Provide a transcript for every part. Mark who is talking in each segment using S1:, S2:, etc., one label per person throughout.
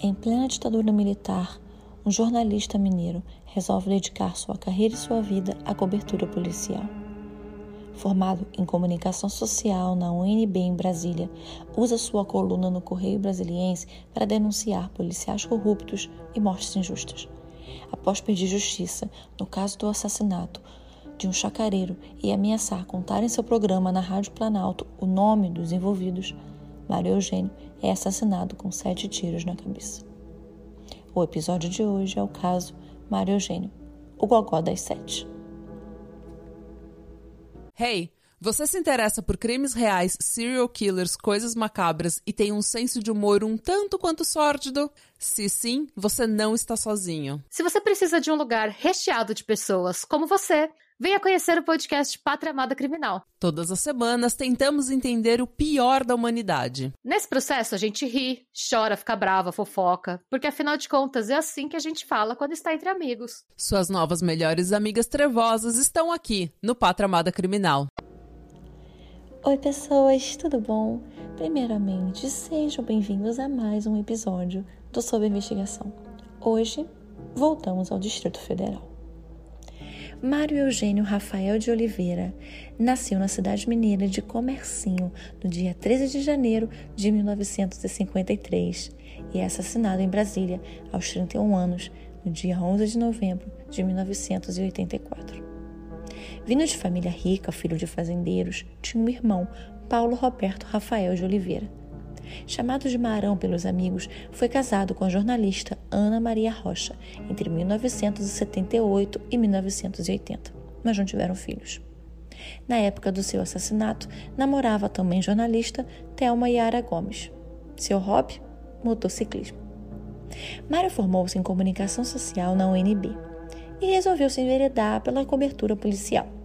S1: Em plena ditadura militar, um jornalista mineiro resolve dedicar sua carreira e sua vida à cobertura policial. Formado em comunicação social na UNB em Brasília, usa sua coluna no Correio Brasiliense para denunciar policiais corruptos e mortes injustas. Após pedir justiça no caso do assassinato de um chacareiro e ameaçar contar em seu programa na Rádio Planalto o nome dos envolvidos, Mário Eugênio é assassinado com sete tiros na cabeça. O episódio de hoje é o caso Mário Eugênio, o gogó das sete.
S2: Hey, você se interessa por crimes reais, serial killers, coisas macabras e tem um senso de humor um tanto quanto sórdido? Se sim, você não está sozinho.
S3: Se você precisa de um lugar recheado de pessoas como você, Venha conhecer o podcast Pátria Amada Criminal.
S2: Todas as semanas tentamos entender o pior da humanidade.
S3: Nesse processo a gente ri, chora, fica brava, fofoca, porque afinal de contas é assim que a gente fala quando está entre amigos.
S2: Suas novas melhores amigas trevosas estão aqui no Pátria Amada Criminal.
S1: Oi, pessoas, tudo bom? Primeiramente, sejam bem-vindos a mais um episódio do Sob Investigação. Hoje, voltamos ao Distrito Federal. Mário Eugênio Rafael de Oliveira nasceu na cidade mineira de Comercinho no dia 13 de janeiro de 1953 e é assassinado em Brasília aos 31 anos no dia 11 de novembro de 1984. Vindo de família rica, filho de fazendeiros, tinha um irmão, Paulo Roberto Rafael de Oliveira. Chamado de Marão pelos amigos, foi casado com a jornalista Ana Maria Rocha entre 1978 e 1980, mas não tiveram filhos. Na época do seu assassinato, namorava também jornalista Thelma Yara Gomes. Seu hobby? Motociclismo. Mário formou-se em comunicação social na UNB e resolveu se enveredar pela cobertura policial.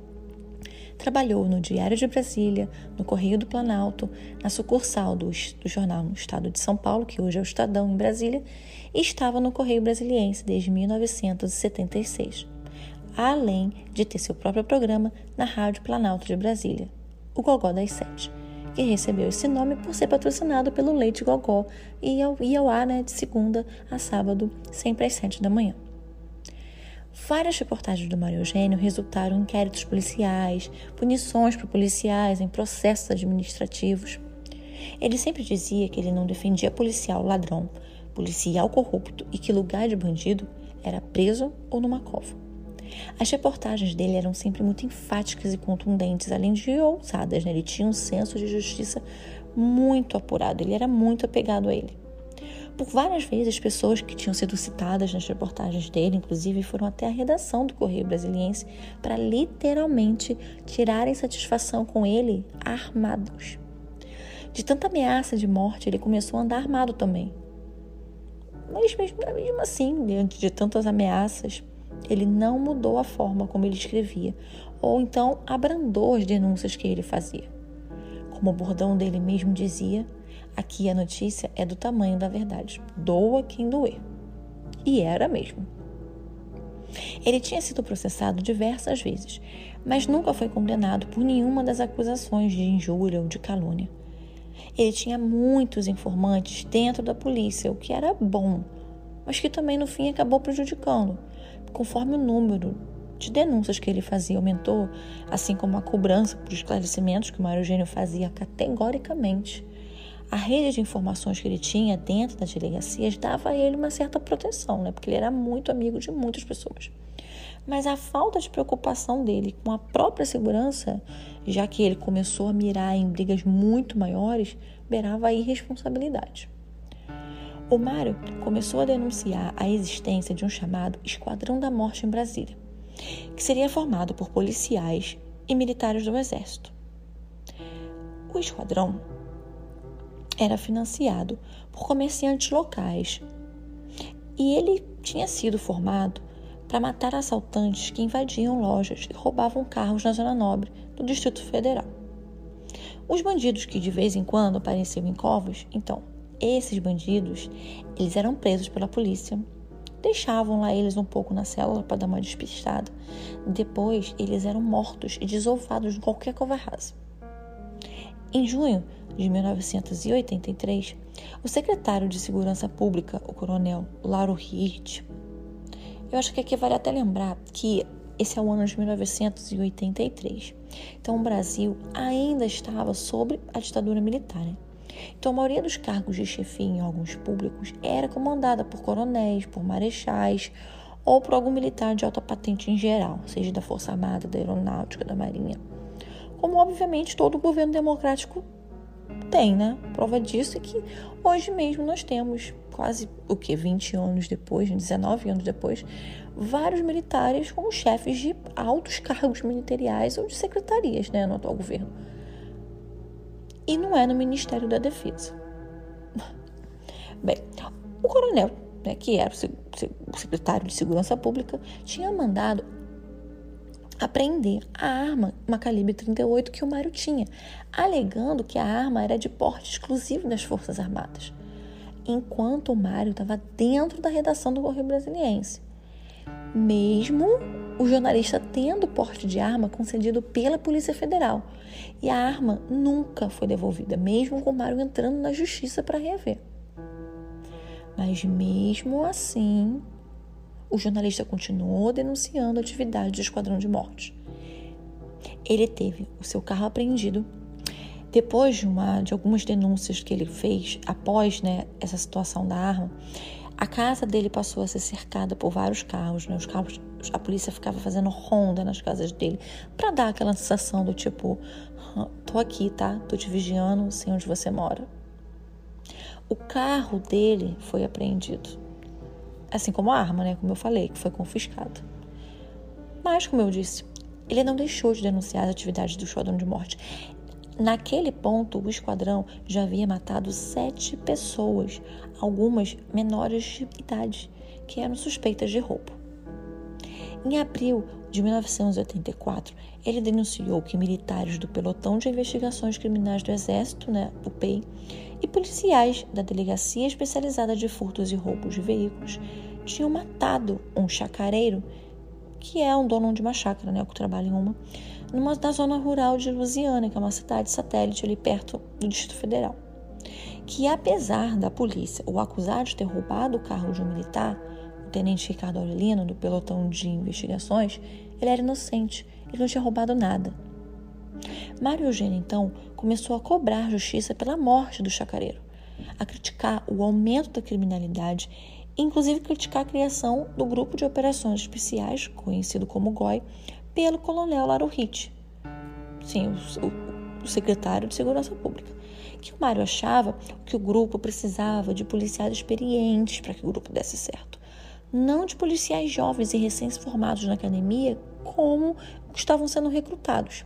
S1: Trabalhou no Diário de Brasília, no Correio do Planalto, na sucursal do, do jornal no estado de São Paulo, que hoje é o Estadão, em Brasília, e estava no Correio Brasiliense desde 1976, além de ter seu próprio programa na Rádio Planalto de Brasília, o Gogó das Sete, que recebeu esse nome por ser patrocinado pelo Leite Gogó e ia ao ar né, de segunda a sábado, sempre às sete da manhã. Várias reportagens do Mário Eugênio resultaram em inquéritos policiais, punições para policiais em processos administrativos. Ele sempre dizia que ele não defendia policial ladrão, policial corrupto e que lugar de bandido era preso ou numa cova. As reportagens dele eram sempre muito enfáticas e contundentes, além de ousadas. Né? Ele tinha um senso de justiça muito apurado, ele era muito apegado a ele. Por várias vezes, pessoas que tinham sido citadas nas reportagens dele, inclusive, foram até a redação do Correio Brasiliense para literalmente tirarem satisfação com ele armados. De tanta ameaça de morte, ele começou a andar armado também. Mas mesmo, mesmo assim, diante de tantas ameaças, ele não mudou a forma como ele escrevia, ou então abrandou as denúncias que ele fazia. Como o bordão dele mesmo dizia, Aqui a notícia é do tamanho da verdade. Doa quem doer. E era mesmo. Ele tinha sido processado diversas vezes, mas nunca foi condenado por nenhuma das acusações de injúria ou de calúnia. Ele tinha muitos informantes dentro da polícia, o que era bom, mas que também no fim acabou prejudicando, conforme o número de denúncias que ele fazia aumentou, assim como a cobrança por esclarecimentos que o Mário Eugênio fazia categoricamente a rede de informações que ele tinha dentro das delegacias dava a ele uma certa proteção, né? porque ele era muito amigo de muitas pessoas. Mas a falta de preocupação dele com a própria segurança, já que ele começou a mirar em brigas muito maiores, beirava a irresponsabilidade. O Mário começou a denunciar a existência de um chamado Esquadrão da Morte em Brasília, que seria formado por policiais e militares do Exército. O esquadrão era financiado por comerciantes locais e ele tinha sido formado para matar assaltantes que invadiam lojas e roubavam carros na Zona Nobre do Distrito Federal. Os bandidos que de vez em quando apareciam em covas, então, esses bandidos, eles eram presos pela polícia, deixavam lá eles um pouco na célula para dar uma despistada. Depois, eles eram mortos e desovados em qualquer cova rasa. Em junho de 1983, O secretário de Segurança Pública, o coronel Lauro Hirt, eu acho que aqui vale até lembrar que esse é o ano de 1983. Então, o Brasil ainda estava sob a ditadura militar. Né? Então, a maioria dos cargos de chefia em órgãos públicos era comandada por coronéis, por marechais ou por algum militar de alta patente em geral, seja da Força Armada, da Aeronáutica, da Marinha. Como, obviamente, todo governo democrático tem, né? Prova disso é que hoje mesmo nós temos, quase o que, 20 anos depois, 19 anos depois, vários militares como chefes de altos cargos ministeriais ou de secretarias né, no atual governo. E não é no Ministério da Defesa. Bem, o coronel, né, que era o secretário de Segurança Pública, tinha mandado apreender a arma, uma calibre 38 que o Mário tinha, alegando que a arma era de porte exclusivo das Forças Armadas, enquanto o Mário estava dentro da redação do Correio Brasiliense mesmo o jornalista tendo porte de arma concedido pela Polícia Federal. E a arma nunca foi devolvida, mesmo com o Mário entrando na justiça para rever. Mas mesmo assim, o jornalista continuou denunciando a atividade do Esquadrão de Morte. Ele teve o seu carro apreendido depois de, uma, de algumas denúncias que ele fez após né, essa situação da arma. A casa dele passou a ser cercada por vários carros, né? Os carros, a polícia ficava fazendo ronda nas casas dele para dar aquela sensação do tipo, tô aqui, tá? Tô te vigiando, sei onde você mora. O carro dele foi apreendido, assim como a arma, né? Como eu falei, que foi confiscada. Mas, como eu disse, ele não deixou de denunciar as atividades do Esquadrão de Morte. Naquele ponto, o esquadrão já havia matado sete pessoas, algumas menores de idade, que eram suspeitas de roubo. Em abril de 1984, ele denunciou que militares do Pelotão de Investigações Criminais do Exército, né, o PEI, e policiais da Delegacia Especializada de Furtos e Roubos de Veículos tinham matado um chacareiro, que é um dono de uma chácara, né, que trabalha em uma, numa, na zona rural de Lusiana, que é uma cidade satélite ali perto do Distrito Federal. Que apesar da polícia o acusar de ter roubado o carro de um militar, o tenente Ricardo Aurelino, do pelotão de investigações, ele era inocente, ele não tinha roubado nada. Mário Eugênio, então, começou a cobrar justiça pela morte do chacareiro, a criticar o aumento da criminalidade inclusive criticar a criação do Grupo de Operações Especiais, conhecido como GOI, pelo coronel Laro Hitt, sim, o, o, secretário de Segurança Pública, que o Mário achava que o grupo precisava de policiais experientes para que o grupo desse certo, não de policiais jovens e recém-formados na academia como estavam sendo recrutados.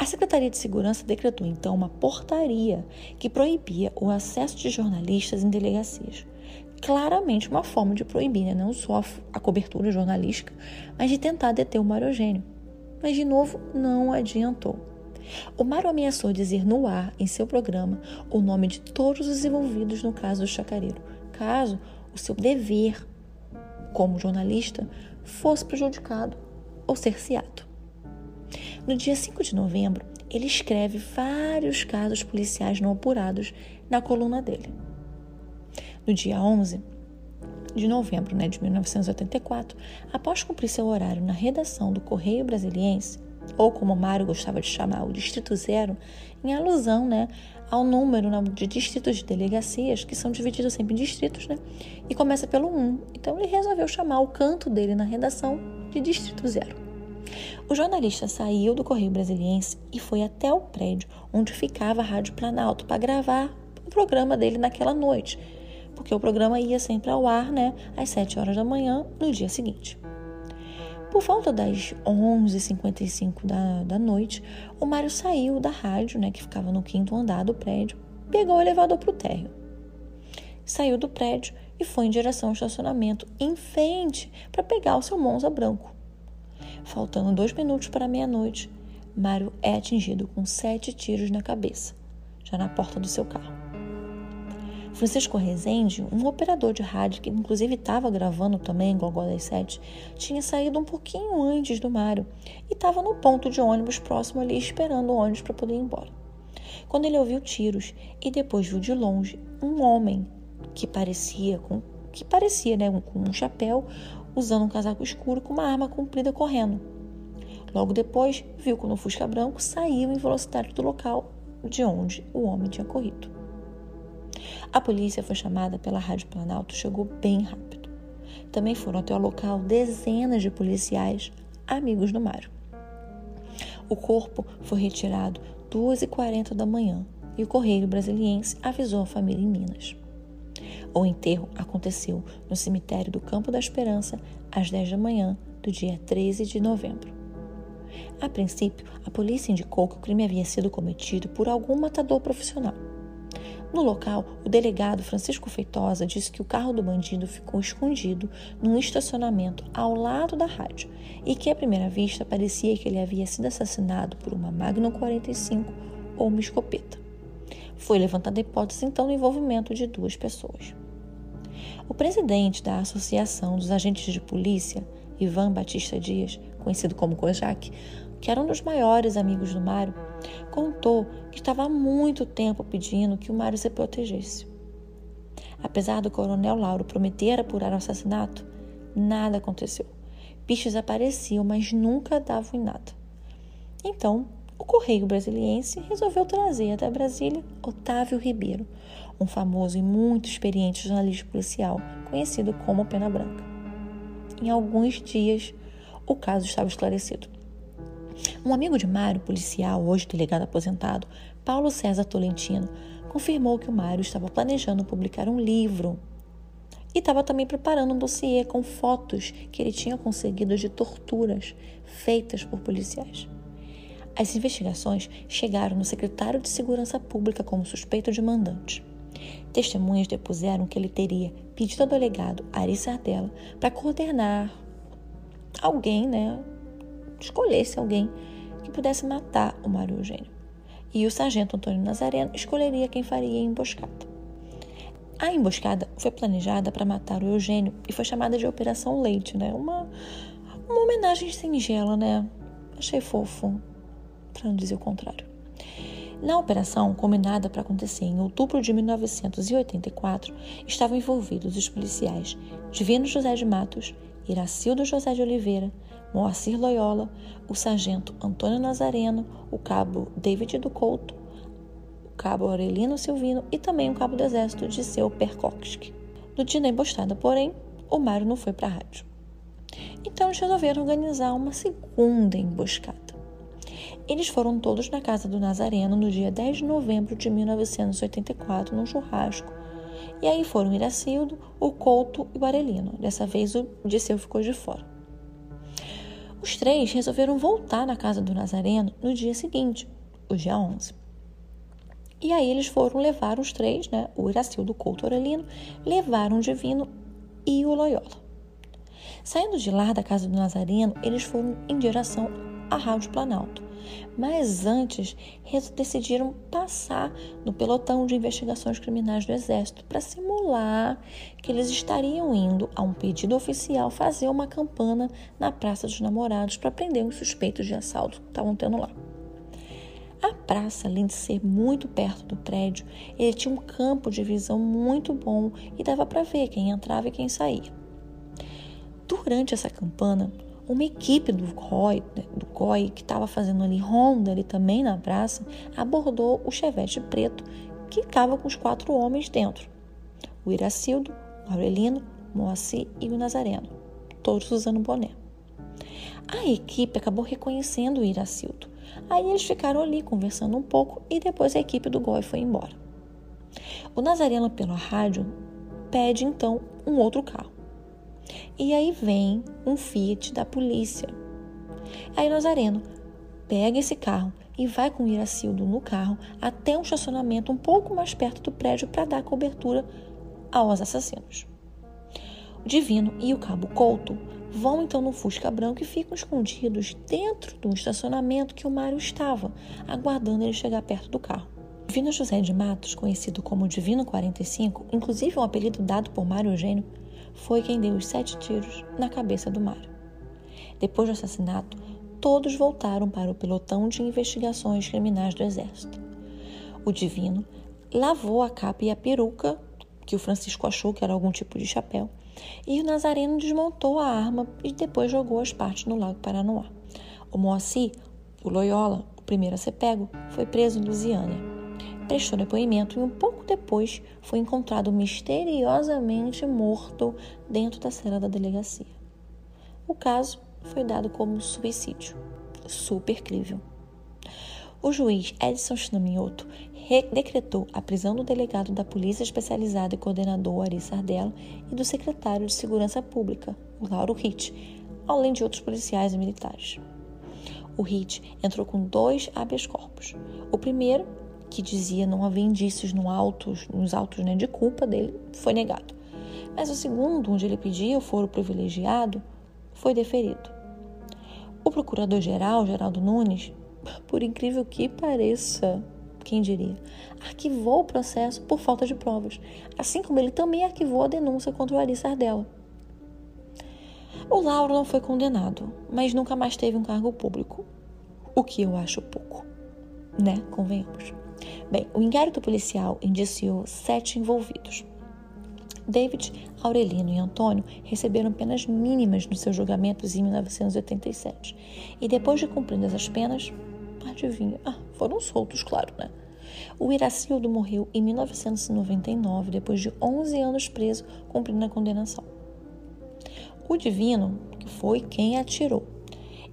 S1: A Secretaria de Segurança decretou então uma portaria que proibia o acesso de jornalistas em delegacias claramente uma forma de proibir, né? não só a cobertura jornalística, mas de tentar deter o Mário Eugênio. Mas, de novo, não adiantou. O Mário ameaçou dizer no ar, em seu programa, o nome de todos os envolvidos no caso do Chacareiro, caso o seu dever como jornalista fosse prejudicado ou cerceado. No dia 5 de novembro, ele escreve vários casos policiais não apurados na coluna dele. No dia 11 de novembro né, de 1984, após cumprir seu horário na redação do Correio Brasiliense, ou como Mário gostava de chamar, o Distrito Zero, em alusão né, ao número né, de distritos de delegacias, que são divididos sempre em distritos, né, e começa pelo 1. Então ele resolveu chamar o canto dele na redação de Distrito Zero. O jornalista saiu do Correio Brasiliense e foi até o prédio onde ficava a Rádio Planalto para gravar o programa dele naquela noite, porque o programa ia sempre ao ar, né, às 7 horas da manhã no dia seguinte. Por volta das 11h55 da, da noite, o Mário saiu da rádio, né, que ficava no quinto andar do prédio, pegou o elevador para o térreo. Saiu do prédio e foi em direção ao estacionamento, em frente, para pegar o seu Monza branco. Faltando dois minutos para meia-noite, Mário é atingido com sete tiros na cabeça, já na porta do seu carro. Francisco Rezende, um operador de rádio que inclusive estava gravando também Gogó das Sete, tinha saído um pouquinho antes do Mário e estava no ponto de ônibus próximo ali esperando o ônibus para poder ir embora. quando ele ouviu tiros e depois viu de longe um homem que parecia com que parecia, né, com um chapéu, usando um casaco escuro com uma arma comprida correndo. Logo depois, viu quando o Fusca branco saiu em velocidade do local de onde o homem tinha corrido. A polícia foi chamada pela Rádio Planalto, chegou bem rápido. Também foram até o local dezenas de policiais amigos do Mário. O corpo foi retirado 2h40 da manhã e o Correio Brasiliense avisou a família em Minas. O enterro aconteceu no cemitério do Campo da Esperança às 10 da manhã do dia 13 de novembro. A princípio, a polícia indicou que o crime havia sido cometido por algum matador profissional. No local, o delegado Francisco Feitosa disse que o carro do bandido ficou escondido num estacionamento ao lado da rádio e que, à primeira vista, parecia que ele havia sido assassinado por uma Magnum 45 ou uma escopeta. Foi levantada a hipótese, então, do envolvimento de duas pessoas. O presidente da Associação dos Agentes de Polícia, Ivan Batista Dias, conhecido como Kojak, que era um dos maiores amigos do Mário, contou que estava há muito tempo pedindo que o Mário se protegesse. Apesar do coronel Lauro prometer apurar o assassinato, nada aconteceu. Pistas apareciam, mas nunca davam em nada. Então, o Correio Brasiliense resolveu trazer até Brasília Otávio Ribeiro, um famoso e muito experiente jornalista policial, conhecido como Pena Branca. Em alguns dias, o caso estava esclarecido. Um amigo de Mário, policial, hoje delegado aposentado, Paulo César Tolentino, confirmou que o Mário estava planejando publicar um livro e estava também preparando um dossiê com fotos que ele tinha conseguido de torturas feitas por policiais. As investigações chegaram no secretário de Segurança Pública como suspeito de mandante. Testemunhas depuseram que ele teria pedido ao delegado Ari Sardella para coordenar alguém, né? Escolhesse alguém que pudesse matar o Mário Eugênio. E o sargento Antônio Nazareno escolheria quem faria a emboscada. A emboscada foi planejada para matar o Eugênio e foi chamada de Operação Leite, né? Uma, uma homenagem singela, né? Achei fofo, para não dizer o contrário. Na operação, combinada para acontecer em outubro de 1984, estavam envolvidos os policiais Divino José de Matos, Iracildo José de Oliveira, Moacir Loyola, o sargento Antônio Nazareno, o cabo David do Couto, o cabo Aurelino Silvino e também o cabo do exército Disseu Perkowski. No dia da emboscada, porém, o Mário não foi para a rádio. Então eles resolveram organizar uma segunda emboscada. Eles foram todos na casa do Nazareno no dia 10 de novembro de 1984, num churrasco. E aí foram Iracildo, o Couto e o Arelino. Dessa vez o Disseu ficou de fora. Os três resolveram voltar na casa do Nazareno no dia seguinte, o dia 11. E aí eles foram levar os três, né, o Iracildo, o Couto e o Arelino, levaram o Divino e o Loyola. Saindo de lá da casa do Nazareno, eles foram em direção à Rádio Planalto. Mas antes, decidiram passar no pelotão de investigações criminais do Exército para simular que eles estariam indo a um pedido oficial fazer uma campana na Praça dos Namorados para prender os suspeitos de assalto que estavam tendo lá. A praça, além de ser muito perto do prédio, ele tinha um campo de visão muito bom e dava para ver quem entrava e quem saía. Durante essa campana, uma equipe do COI, do COI que estava fazendo ali ronda ali também na praça, abordou o chevette preto que estava com os quatro homens dentro. O Iracildo, o Aurelino, o Moacir e o Nazareno, todos usando boné. A equipe acabou reconhecendo o Iracildo. Aí eles ficaram ali conversando um pouco e depois a equipe do GOI foi embora. O Nazareno, pela rádio, pede então um outro carro. E aí vem um Fiat da polícia. Aí Nazareno pega esse carro e vai com Iracildo no carro até um estacionamento um pouco mais perto do prédio para dar cobertura aos assassinos. O Divino e o Cabo Couto vão então no Fusca Branco e ficam escondidos dentro do estacionamento que o Mário estava, aguardando ele chegar perto do carro. Divino José de Matos, conhecido como Divino 45, inclusive um apelido dado por Mário Eugênio, foi quem deu os sete tiros na cabeça do Mário. Depois do assassinato, todos voltaram para o pelotão de investigações criminais do Exército. O divino lavou a capa e a peruca, que o Francisco achou que era algum tipo de chapéu, e o Nazareno desmontou a arma e depois jogou as partes no Lago Paranoá. O Moacir, o Loyola, o primeiro a ser pego, foi preso em Lusiânia. Prestou depoimento e um pouco depois foi encontrado misteriosamente morto dentro da cela da delegacia. O caso foi dado como suicídio. Super crível. O juiz Edson Schnaminhoto decretou a prisão do delegado da Polícia Especializada e coordenador Ari Sardella e do secretário de Segurança Pública, o Lauro Hitt, além de outros policiais e militares. O Hitt entrou com dois habeas corpus. O primeiro, que dizia não haver indícios no autos, nos autos né, de culpa dele, foi negado. Mas o segundo, onde ele pedia o foro privilegiado, foi deferido. O procurador-geral, Geraldo Nunes, por incrível que pareça, quem diria, arquivou o processo por falta de provas, assim como ele também arquivou a denúncia contra o Ari Sardella. O Lauro não foi condenado, mas nunca mais teve um cargo público, o que eu acho pouco, né? Convenhamos. Bem, o inquérito policial indiciou sete envolvidos. David, Aurelino e Antônio receberam penas mínimas nos seus julgamentos em 1987. E depois de cumpridas as penas, adivinha, ah, foram soltos, claro, né? O Iracildo morreu em 1999, depois de 11 anos preso, cumprindo a condenação. O Divino, que foi quem atirou,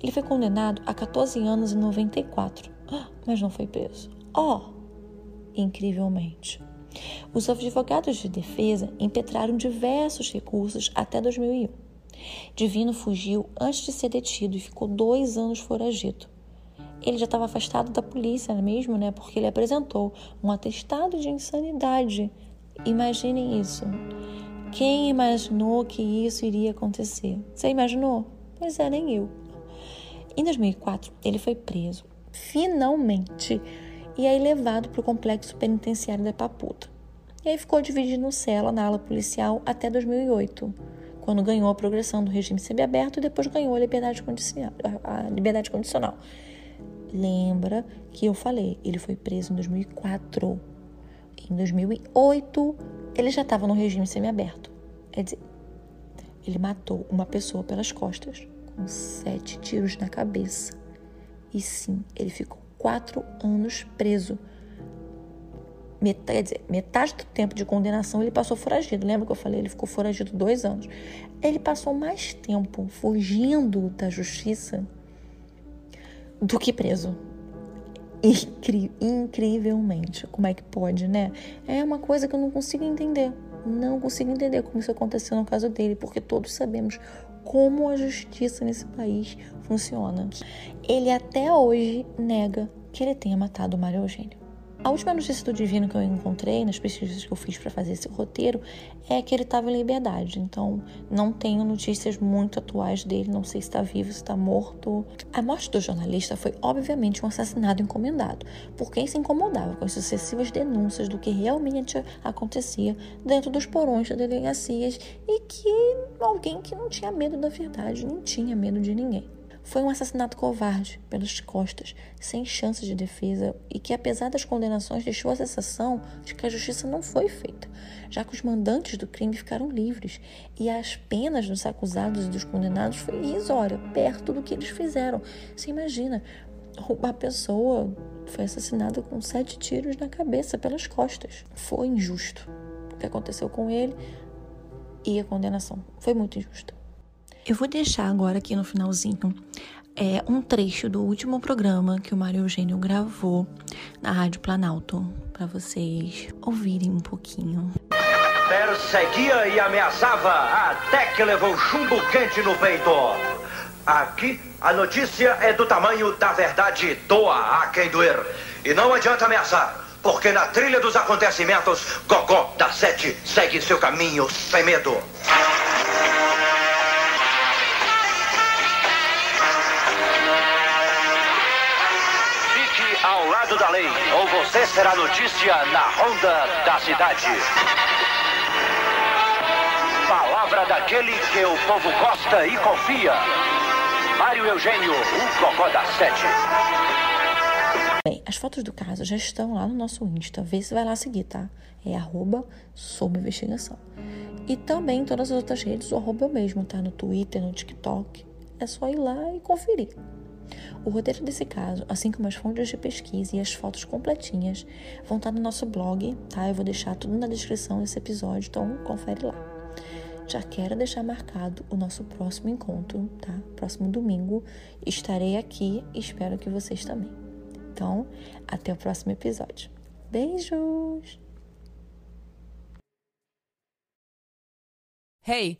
S1: ele foi condenado a 14 anos e 94, ah, mas não foi preso. Oh, incrivelmente. Os advogados de defesa impetraram diversos recursos até 2001. Divino fugiu antes de ser detido e ficou dois anos foragido. Ele já estava afastado da polícia mesmo, né? Porque ele apresentou um atestado de insanidade. Imaginem isso. Quem imaginou que isso iria acontecer? Você imaginou? Pois é, nem eu. Em 2004, ele foi preso, finalmente, e aí levado para o complexo penitenciário da Paputa. E aí ficou dividido cela na ala policial até 2008, quando ganhou a progressão do regime semiaberto e depois ganhou a liberdade condicional. A liberdade condicional. Lembra que eu falei, ele foi preso em 2004. Em 2008, ele já estava no regime semiaberto. Quer dizer, ele matou uma pessoa pelas costas com sete tiros na cabeça. E sim, ele ficou quatro anos preso. Metade, dizer, metade do tempo de condenação ele passou foragido. Lembra que eu falei? Ele ficou foragido dois anos. Ele passou mais tempo fugindo da justiça do que preso. Incri incrivelmente. Como é que pode, né? É uma coisa que eu não consigo entender. Não consigo entender como isso aconteceu no caso dele, porque todos sabemos como a justiça nesse país funciona. Ele até hoje nega que ele tenha matado o Mário Eugênio. A última notícia do Divino que eu encontrei nas pesquisas que eu fiz para fazer esse roteiro é que ele estava em liberdade. Então, não tenho notícias muito atuais dele, não sei se está vivo, se está morto. A morte do jornalista foi, obviamente, um assassinato encomendado por quem se incomodava com as sucessivas denúncias do que realmente acontecia dentro dos porões das delegacias e que alguém que não tinha medo da verdade, não tinha medo de ninguém. Foi um assassinato covarde, pelas costas, sem chances de defesa e que, apesar das condenações, deixou a sensação de que a justiça não foi feita, já que os mandantes do crime ficaram livres e as penas dos acusados e dos condenados foi irrisória, perto do que eles fizeram. Você imagina, uma pessoa foi assassinada com sete tiros na cabeça pelas costas. Foi injusto o que aconteceu com ele e a condenação. Foi muito injusta. Eu vou deixar agora aqui no finalzinho é, um trecho do último programa que o Mário Eugênio gravou na Rádio Planalto, para vocês ouvirem um pouquinho.
S4: Perseguia e ameaçava até que levou chumbo quente no peito. Aqui a notícia é do tamanho da verdade, doa a quem doer. E não adianta ameaçar, porque na trilha dos acontecimentos, Gogó da Sete segue seu caminho sem medo. Ao lado da lei, ou você será notícia na ronda da cidade. Palavra daquele que o povo gosta e confia. Mário Eugênio, o Cocó da Sete.
S1: Bem, as fotos do caso já estão lá no nosso Insta. Vê se vai lá seguir, tá? É arroba sob investigação. E também em todas as outras redes, o arroba é o mesmo, tá? No Twitter, no TikTok. É só ir lá e conferir. O roteiro desse caso, assim como as fontes de pesquisa e as fotos completinhas, vão estar no nosso blog, tá? Eu vou deixar tudo na descrição desse episódio, então confere lá. Já quero deixar marcado o nosso próximo encontro, tá? Próximo domingo estarei aqui e espero que vocês também. Então, até o próximo episódio. Beijos!
S2: Hey,